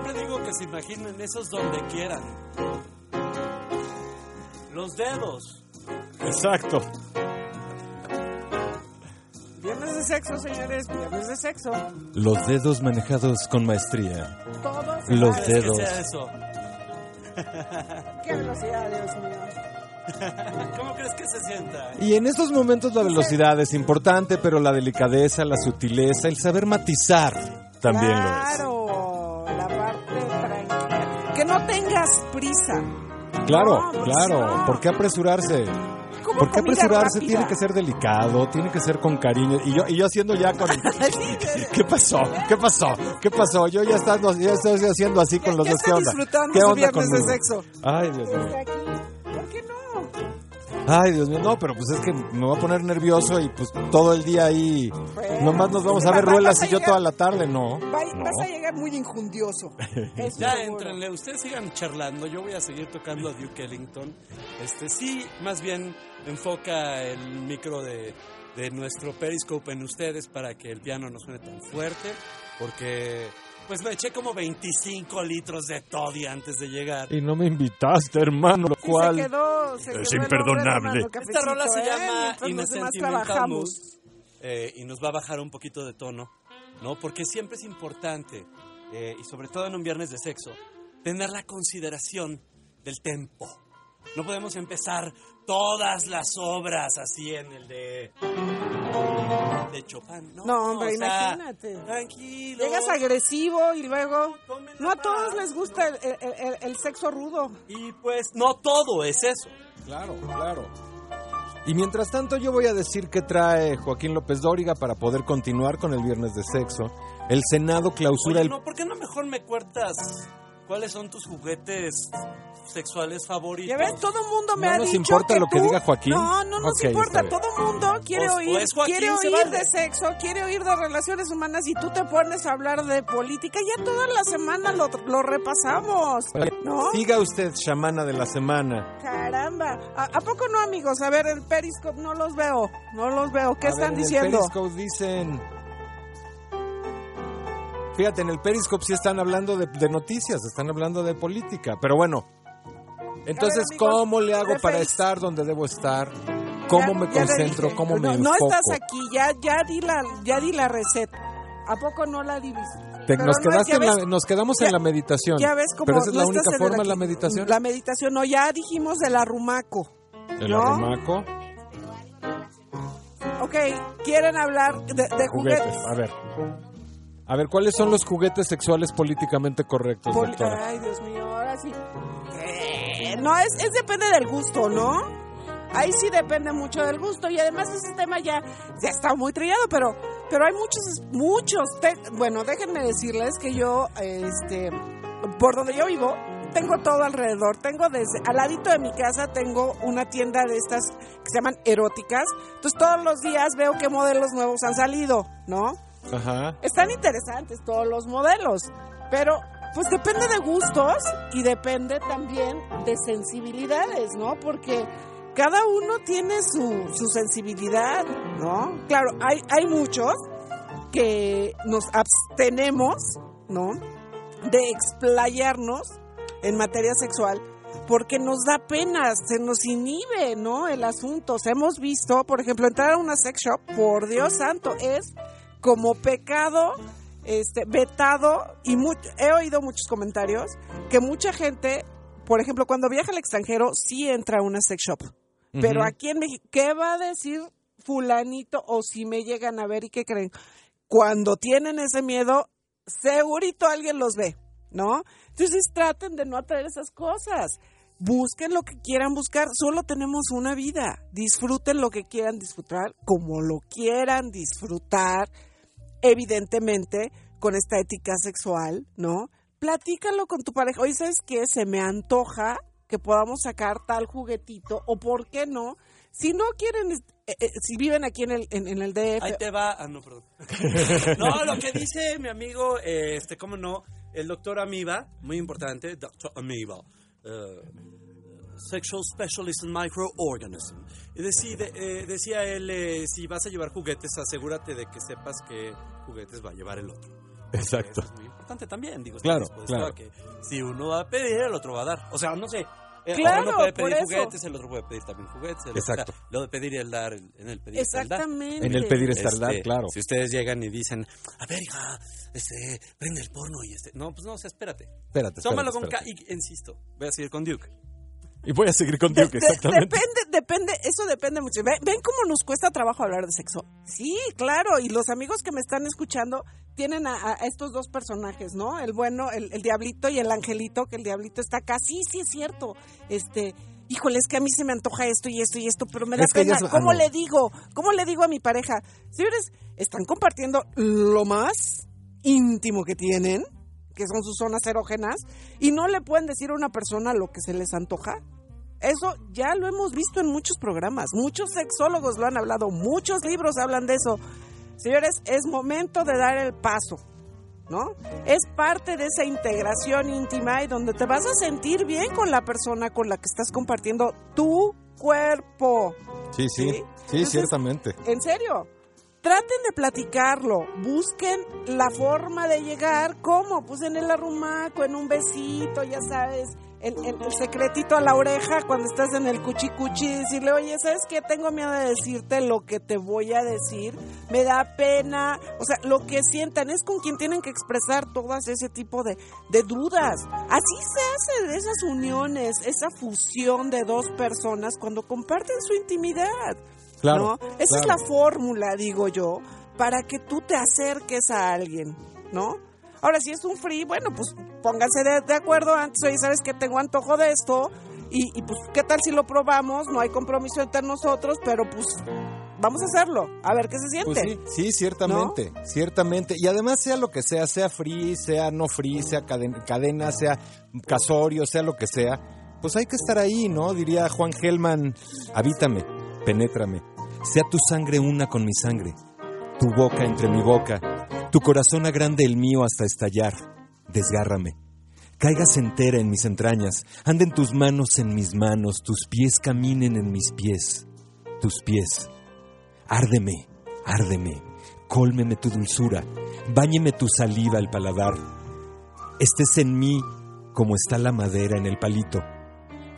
Siempre digo que se imaginen esos donde quieran. Los dedos. Exacto. Viernes de sexo, señores, viernes de sexo. Los dedos manejados con maestría. Todos Los iguales. ¿Qué dedos. sea eso? Qué velocidad, Dios mío. ¿Cómo crees que se sienta? Y en estos momentos la velocidad es importante, pero la delicadeza, la sutileza, el saber matizar también lo es. Claro, No, pues claro. no. ¿Por qué apresurarse? ¿Por qué apresurarse? rápida. Tiene que ser delicado, tiene que ser con cariño. Y yo, y yo haciendo ya con... ¿Qué pasó? ¿Qué pasó? ¿Qué pasó? Yo ya, estando, ya estoy haciendo así con los dos. ¿Qué onda? ¿Qué onda viernes de sexo. Ay, Dios mío. ¿Por qué no? Ay, Dios mío. No, pero pues es que me voy a poner nervioso y pues todo el día ahí... Bueno, Nomás nos vamos a ver ruelas a y yo toda la tarde, no. Va- no. Vas a llegar muy injundioso. Ya entrenle, ustedes sigan charlando, yo voy a seguir tocando a Duke Ellington. Este sí, más bien enfoca el micro de, de nuestro Periscope en ustedes para que el piano no suene tan fuerte, porque pues me eché como 25 litros de toddy antes de llegar. Y no me invitaste, hermano, lo Sí, cual... se quedó, se Es quedó el hombre imperdonable. Esta rola se ¿eh? llama Mientras In a eh, y nos va a bajar un poquito de tono, ¿no? Porque siempre es importante, eh, y sobre todo en un viernes de sexo, tener la consideración del tempo. No podemos empezar todas las obras así en el de, de Chopin. No, No, hombre, o sea, imagínate. Tranquilo. Llegas agresivo y luego... No a todos les gusta el, el- el- el sexo rudo. Y pues no todo es eso. Claro, claro. Y mientras tanto yo voy a decir qué trae Joaquín López Dóriga para poder continuar con el viernes de sexo. El Senado clausura Oye, el... no, ¿por qué no mejor me cuentas cuáles son tus juguetes sexuales favoritos? Ya ves, todo el mundo me ¿No ha nos dicho importa que lo que tú- diga Joaquín? No, no nos importa. Todo el mundo quiere Pues- oír, pues Joaquín quiere oír vale. de sexo, quiere oír de relaciones humanas y tú te pones a hablar de política. Ya toda la semana lo, lo repasamos, ¿no? Siga usted, chamana de la semana. Caramba. ¿A, a poco no, amigos? A ver, en Periscope no los veo. No los veo. ¿Qué A ver, están en el diciendo? Periscope dicen... Fíjate, en el Periscope sí están hablando de, de noticias, están hablando de política. Pero bueno, entonces, amigos, ¿cómo le hago de para estar donde debo estar? ¿Cómo Ya- me concentro? ¿Cómo no, me no enfoco? estás aquí, ya, ya, di la, ya di la receta. ¿A poco no la divis? Te- Pero nos, no, quedaste en la- nos quedamos ya- en la meditación. Ya ves cómo Pero esa es no la única forma, aquí. la meditación. La meditación, no, ya dijimos del arrumaco. El ¿no? arrumaco, Ok, quieren hablar de, de juguetes. juguetes. A ver. A ver, ¿cuáles son los juguetes sexuales políticamente correctos, Poli- doctora? Ay, Dios mío, ahora sí. Eh, no, es, es depende del gusto, ¿no? Ahí sí depende mucho del gusto y además ese tema ya, ya está muy trillado, pero, pero hay muchos, muchos. te- bueno, déjenme decirles que yo, este, por donde yo vivo, tengo todo alrededor. Tengo desde, al ladito de mi casa, tengo una tienda de estas que se llaman eróticas. Entonces todos los días veo qué modelos nuevos han salido, ¿no? Ajá. Están interesantes todos los modelos, pero pues depende de gustos y depende también de sensibilidades, ¿no? Porque cada uno tiene su, su sensibilidad, ¿no? Claro, hay, hay muchos que nos abstenemos, ¿no? De explayarnos en materia sexual porque nos da pena, se nos inhibe, ¿no? El asunto. Hemos visto, por ejemplo, entrar a una sex shop, por Dios santo, es como pecado este vetado y he oído muchos comentarios que mucha gente, por ejemplo, cuando viaja al extranjero sí entra a una sex shop. Pero aquí en México, ¿qué va a decir fulanito o si me llegan a ver y qué creen? Cuando tienen ese miedo, segurito alguien los ve, ¿no? Entonces traten de no atraer esas cosas. Busquen lo que quieran buscar. Solo tenemos una vida. Disfruten lo que quieran disfrutar, como lo quieran disfrutar, evidentemente, con esta ética sexual, ¿no? Platícalo con tu pareja. Oye, ¿sabes qué? Se me antoja que podamos sacar tal juguetito, o por qué no. Si no quieren, eh, eh, si viven aquí en el, en, en el DF, Ahí te va. Ah, no, perdón. no, lo que dice mi amigo, eh, este, cómo no, el doctor Amiba, muy importante, doctor Amiba, Sexual Specialist in Microorganism. Eh, decía él, eh, si vas a llevar juguetes, asegúrate de que sepas qué juguetes va a llevar el otro. Exacto. eso es muy importante también, digo, Claro, estar claro. a que si uno va a pedir, el otro va a dar. O sea, no sé. eh, Claro, uno puede por pedir eso. juguetes, el otro puede pedir también juguetes. el- Exacto. o sea, lo de pedir y el dar, en el pedir el exactamente. En el pedir está el dar, Este, claro. Si ustedes llegan y dicen, a ver, hija, este, prende el porno y este. No, pues no, o sea, espérate. Espérate, Tómalo espérate, con K espérate. y insisto, voy a seguir con Duke. Y voy a seguir con De- exactamente. depende, depende, eso depende mucho. ¿Ven, ven cómo nos cuesta trabajo hablar de sexo? Sí, claro, y los amigos que me están escuchando tienen a, a estos dos personajes, ¿no? El bueno, el, el diablito y el angelito, que el diablito está acá. Sí, sí, es cierto. Este, híjole, es que a mí se me antoja esto y esto y esto, pero me da Es pena. ah, ¿Cómo no. le digo? ¿Cómo le digo a mi pareja? Señores, están compartiendo lo más íntimo que tienen, que son sus zonas erógenas, y no le pueden decir a una persona lo que se les antoja. Eso ya lo hemos visto en muchos programas, muchos sexólogos lo han hablado, muchos libros hablan de eso. Señores, es momento de dar el paso, ¿no? Es parte de esa integración íntima y donde te vas a sentir bien con la persona con la que estás compartiendo tu cuerpo. Sí, sí, ¿Sí? sí, Entonces- ciertamente. En serio. Traten de platicarlo, busquen la forma de llegar, ¿cómo? Pues en el arrumaco, en un besito, ya sabes, el, el- secretito a la oreja cuando estás en el cuchi cuchi, decirle, oye, ¿sabes qué? Tengo miedo de decirte lo que te voy a decir, me da pena, o sea, lo que sientan es con quien tienen que expresar todas ese tipo de, de dudas. Así se hace de esas uniones, esa fusión de dos personas cuando comparten su intimidad. Claro. ¿no? Esa es la fórmula, digo yo, para que tú te acerques a alguien, ¿no? Ahora, si es un free, bueno, pues pónganse de, de acuerdo antes, oye, ¿sabes que tengo antojo de esto? Y, y pues, ¿qué tal si lo probamos? No hay compromiso entre nosotros, pero pues vamos a hacerlo, a ver qué se siente. Pues sí, sí, ciertamente, ciertamente. Y además sea lo que sea, sea free, sea no free, sea cadena, cadena, sea casorio, sea lo que sea, pues hay que estar ahí, ¿no? Diría Juan Gelman, habítame, penétrame, sea tu sangre una con mi sangre, tu boca entre mi boca, tu corazón agrande el mío hasta estallar, desgárrame. Caigas entera en mis entrañas, anden tus manos en mis manos, tus pies caminen en mis pies, tus pies Árdeme, árdeme, cólmeme tu dulzura, báñeme tu saliva al paladar. Estés en mí como está la madera en el palito.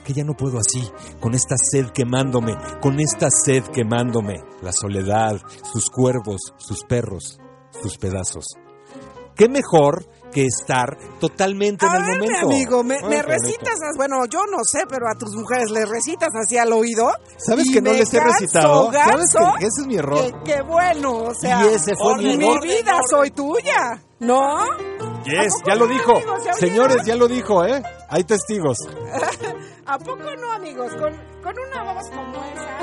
Que ya no puedo así, con esta sed quemándome, con esta sed quemándome. La soledad, sus cuervos, sus perros, sus pedazos. ¿Qué mejor que estar totalmente en el ver, momento? mi amigo, me, me recitas, as- bueno, yo no sé, pero a tus mujeres les recitas así al oído. ¿Sabes que no les he recitado? ¿Sabes que ese es mi error? que, que bueno, o sea, Y ese fue mi y mi error. vida soy tuya, ¿no? Yes, ¿A poco ya lo no, dijo. Señores, ya lo dijo, ¿eh? Hay testigos. ¿A poco no, amigos? Con, con una voz como esa.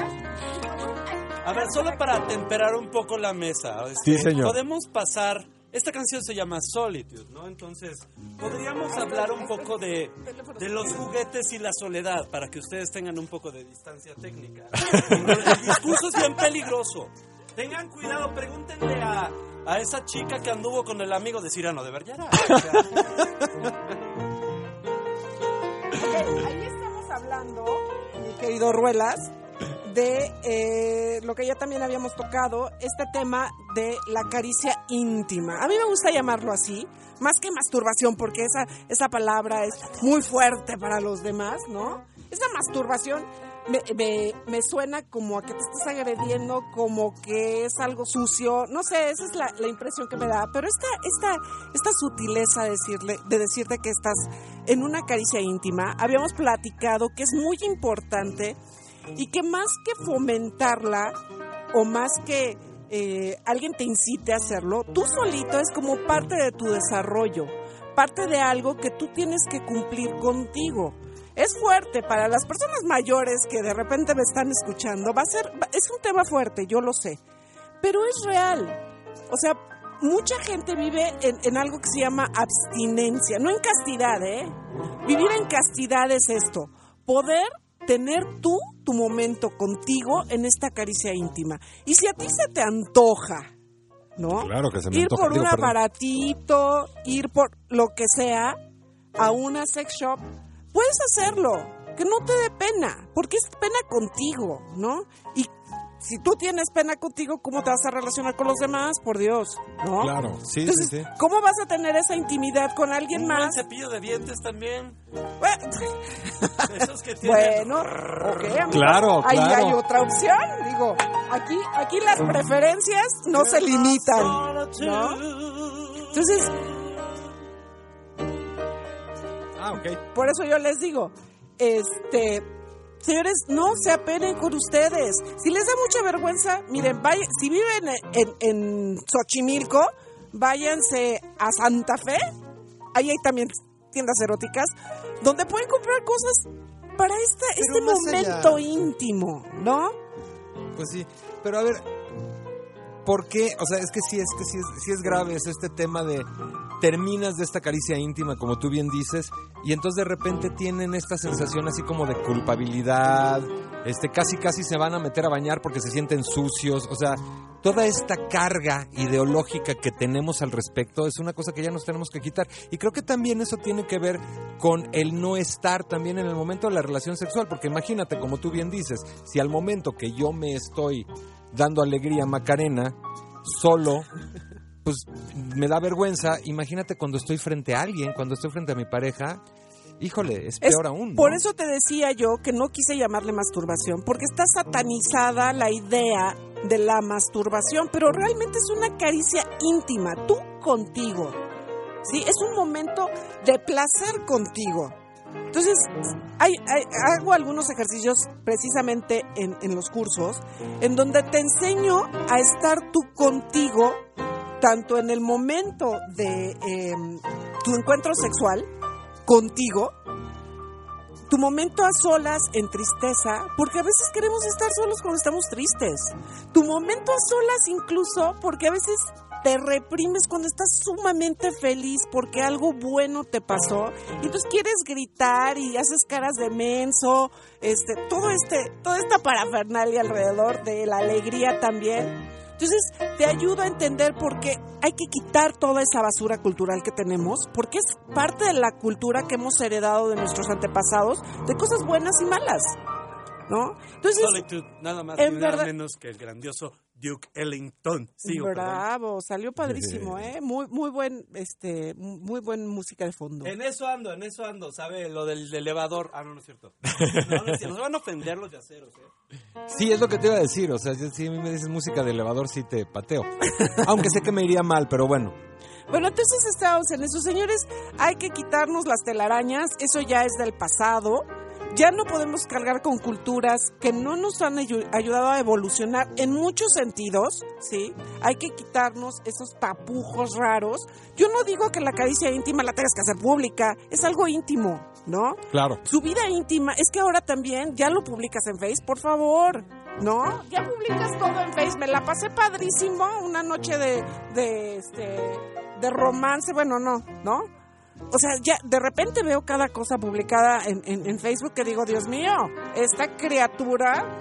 A ver, solo para temperar un poco la mesa. este, Sí, señor. Podemos pasar. Esta canción se llama Solitude, ¿no? Entonces, podríamos hablar un poco de, de los juguetes y la soledad para que ustedes tengan un poco de distancia técnica. El discurso es bien peligroso. Tengan cuidado, pregúntenle a, a esa chica que anduvo con el amigo de Cirano de Vergara. O sea, ahí estamos hablando, mi querido Ruelas, de eh, lo que ya también habíamos tocado, este tema de la caricia íntima. A mí me gusta llamarlo así, más que masturbación, porque esa, esa palabra es muy fuerte para los demás, ¿no? Esa masturbación me, me- me suena como a que te estás agrediendo, como que es algo sucio, no sé, esa es la, la impresión que me da, pero esta, esta, esta sutileza de, decirle, de decirte que estás en una caricia íntima, habíamos platicado que es muy importante y que más que fomentarla o más que eh, alguien te incite a hacerlo, tú solito es como parte de tu desarrollo, parte de algo que tú tienes que cumplir contigo. Es fuerte para las personas mayores que de repente me están escuchando, va a ser, es un tema fuerte, yo lo sé, pero es real. O sea, mucha gente vive en, en algo que se llama abstinencia, no en castidad, ¿eh? Vivir en castidad es esto, poder tener tú tu momento contigo en esta caricia íntima. Y si a ti se te antoja, ¿no? Claro que se me ir antoja, por digo, un perdón. aparatito, ir por lo que sea a una sex shop, puedes hacerlo, que no te dé pena, porque es pena contigo, ¿no? Y si tú tienes pena contigo, ¿cómo te vas a relacionar con los demás? Por Dios, ¿no? Claro, sí, Entonces, sí, sí. ¿cómo vas a tener esa intimidad con alguien un buen más? cepillo de dientes también. Bueno, Esos que tienen. Bueno, ok, amigos. Claro, Ahí claro. hay otra opción. Digo, aquí, aquí las preferencias no se limitan, ¿no? Entonces, Ah, ok. por eso yo les digo, este, señores, no se apenen con ustedes. Si les da mucha vergüenza, miren, vaya, si viven en, en Xochimilco, váyanse a Santa Fe. Ahí hay también tiendas eróticas donde pueden comprar cosas para esta, este momento allá. íntimo, ¿no? Pues sí, pero a ver, ¿por qué? O sea, es que sí es que sí es, sí es grave es este tema de terminas de esta caricia íntima, como tú bien dices, y entonces de repente tienen esta sensación así como de culpabilidad, este casi casi se van a meter a bañar porque se sienten sucios, o sea, toda esta carga ideológica que tenemos al respecto es una cosa que ya nos tenemos que quitar. Y creo que también eso tiene que ver con el no estar también en el momento de la relación sexual, porque imagínate, como tú bien dices, si al momento que yo me estoy dando alegría a Macarena, solo, pues me da vergüenza, imagínate cuando estoy frente a alguien, cuando estoy frente a mi pareja, híjole, es Es- peor aún. ¿no? Por eso te decía yo que no quise llamarle masturbación, porque está satanizada la idea de la masturbación, pero realmente es una caricia íntima, tú contigo. ¿Sí? Es un momento de placer contigo. Entonces, hay- hay- hago algunos ejercicios precisamente en, en los cursos, en donde te enseño a estar tú contigo, tanto en el momento de em, tu encuentro sexual, contigo, tu momento a solas en tristeza, porque a veces queremos estar solos cuando estamos tristes. Tu momento a solas incluso porque a veces te reprimes cuando estás sumamente feliz porque algo bueno te pasó y entonces quieres gritar y haces caras de menso, este, todo este, toda esta parafernalia alrededor de la alegría también. Entonces te ayuda a entender por qué hay que quitar toda esa basura cultural que tenemos, porque es parte de la cultura que hemos heredado de nuestros antepasados, de cosas buenas y malas. ¿No? Entonces, nada más en nada verdad- menos que el grandioso Duke Ellington. Sigo, perdón. bravo, salió padrísimo, ¿eh? Muy, muy buen, este, muy buen música de fondo. En eso ando, en eso ando, ¿sabe? Lo del elevador. Ah, no, no es cierto. No, no es cierto. Nos van a ofender los yaceros, ¿eh? Sí, es lo que te iba a decir. O sea, si a mí me dices música de elevador, sí te pateo. Aunque sé que me iría mal, pero bueno. Bueno, entonces estábamos en eso, señores. Hay que quitarnos las telarañas, eso ya es del pasado. Ya no podemos cargar con culturas que no nos han ayu- ayudado a evolucionar en muchos sentidos, ¿sí? Hay que quitarnos esos tapujos raros. Yo no digo que la caricia íntima la tengas que hacer pública, es algo íntimo, ¿no? Claro. Su vida íntima, es que ahora también ya lo publicas en Face, por favor. ¿No? Ya publicas todo en Face. Me la pasé padrísimo una noche de, de, este, de romance. Bueno, no, ¿no? O sea, ya de repente veo cada cosa publicada en, en- en Facebook que digo, Dios mío, esta criatura,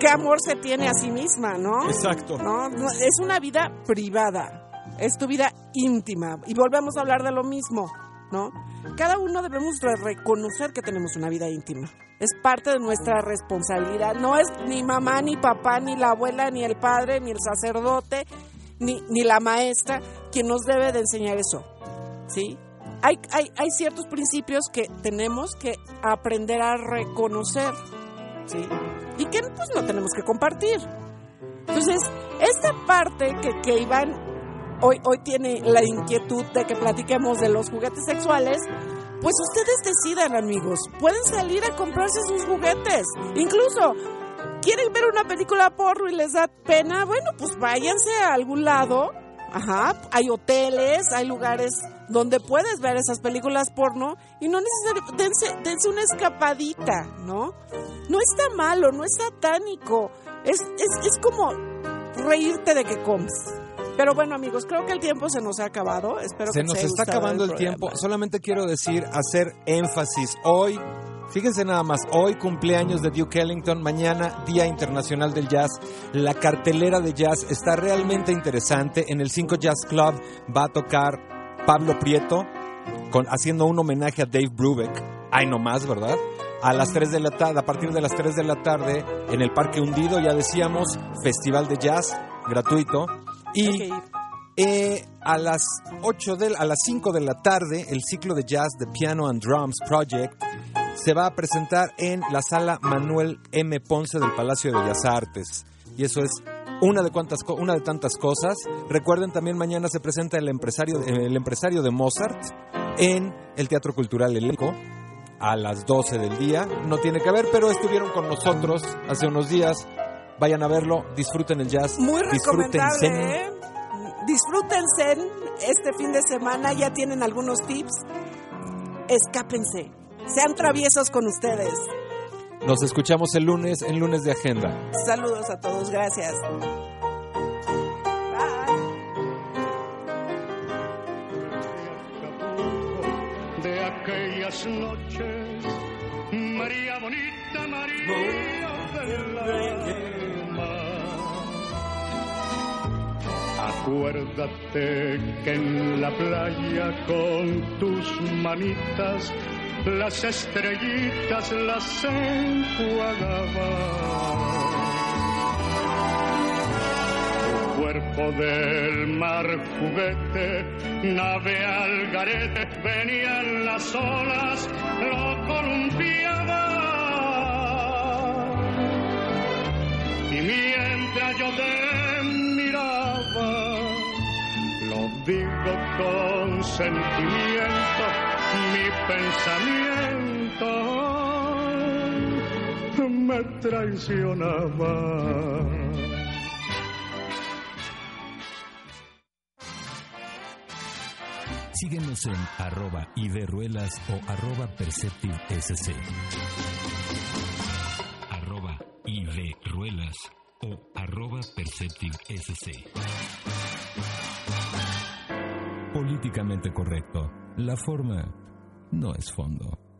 qué amor se tiene a sí misma, ¿no? Exacto. No, es una vida privada, es tu vida íntima. Y volvemos a hablar de lo mismo, ¿no? Cada uno debemos de reconocer que tenemos una vida íntima. Es parte de nuestra responsabilidad. No es ni mamá, ni papá, ni la abuela, ni el padre, ni el sacerdote, ni, ni la maestra quien nos debe de enseñar eso, ¿sí? Hay, ciertos principios que tenemos que aprender a reconocer. Y que pues no tenemos que compartir. Entonces, esta parte que, que Iván hoy, hoy tiene la inquietud de que platiquemos de los juguetes sexuales, pues ustedes decidan, amigos. Pueden salir a comprarse sus juguetes. Incluso, ¿quieren ver una película porno y les da pena? Bueno, pues váyanse a algún lado. Ajá, hay hoteles, hay lugares donde puedes ver esas películas porno y no necesariamente, dense, dense una escapadita, ¿no? No está malo, no es satánico. Es, es, es como reírte de que comes. Pero bueno, amigos, creo que el tiempo se nos ha acabado. Espero Se que nos haya está acabando el programa. tiempo. Solamente quiero decir, hacer énfasis. Hoy, fíjense nada más, hoy cumpleaños de Duke Ellington, mañana Día Internacional del Jazz. La cartelera de jazz está realmente interesante. En el 5 Jazz Club va a tocar Pablo Prieto, con, haciendo un homenaje a Dave Brubeck. Ay, no más, ¿verdad? A las 3 de la tarde, a partir de las 3 de la tarde, en el Parque Hundido, ya decíamos, Festival de Jazz, gratuito. Y eh, a las 8 de, a las 5 de la tarde, el ciclo de jazz de Piano and Drums Project se va a presentar en la sala Manuel M. Ponce del Palacio de Bellas Artes. Y eso es una de, cuantas, una de tantas cosas. Recuerden, también mañana se presenta el empresario, el empresario de Mozart en el Teatro Cultural Elenco a las 12 del día. No tiene que ver, pero estuvieron con nosotros hace unos días. Vayan a verlo, disfruten el jazz. Muy disfrútense. recomendable, ¿eh? Disfrútense este fin de semana, ya tienen algunos tips. Escápense, sean traviesos con ustedes. Nos escuchamos el lunes en lunes de agenda. Saludos a todos, gracias. Bye. de aquellas noches, María bonita, María del. Acuérdate que en la playa con tus manitas las estrellitas las enjuagabas. cuerpo del mar juguete, nave al garete, venían las olas, lo columpiaba. Y mientras yo te miraba, lo digo con sentimiento, mi pensamiento me traicionaba. Síguenos en arroba iderruelas o arroba perceptivesc. Arroba iderruelas o arroba perceptivesc. Políticamente correcto. La forma no es fondo.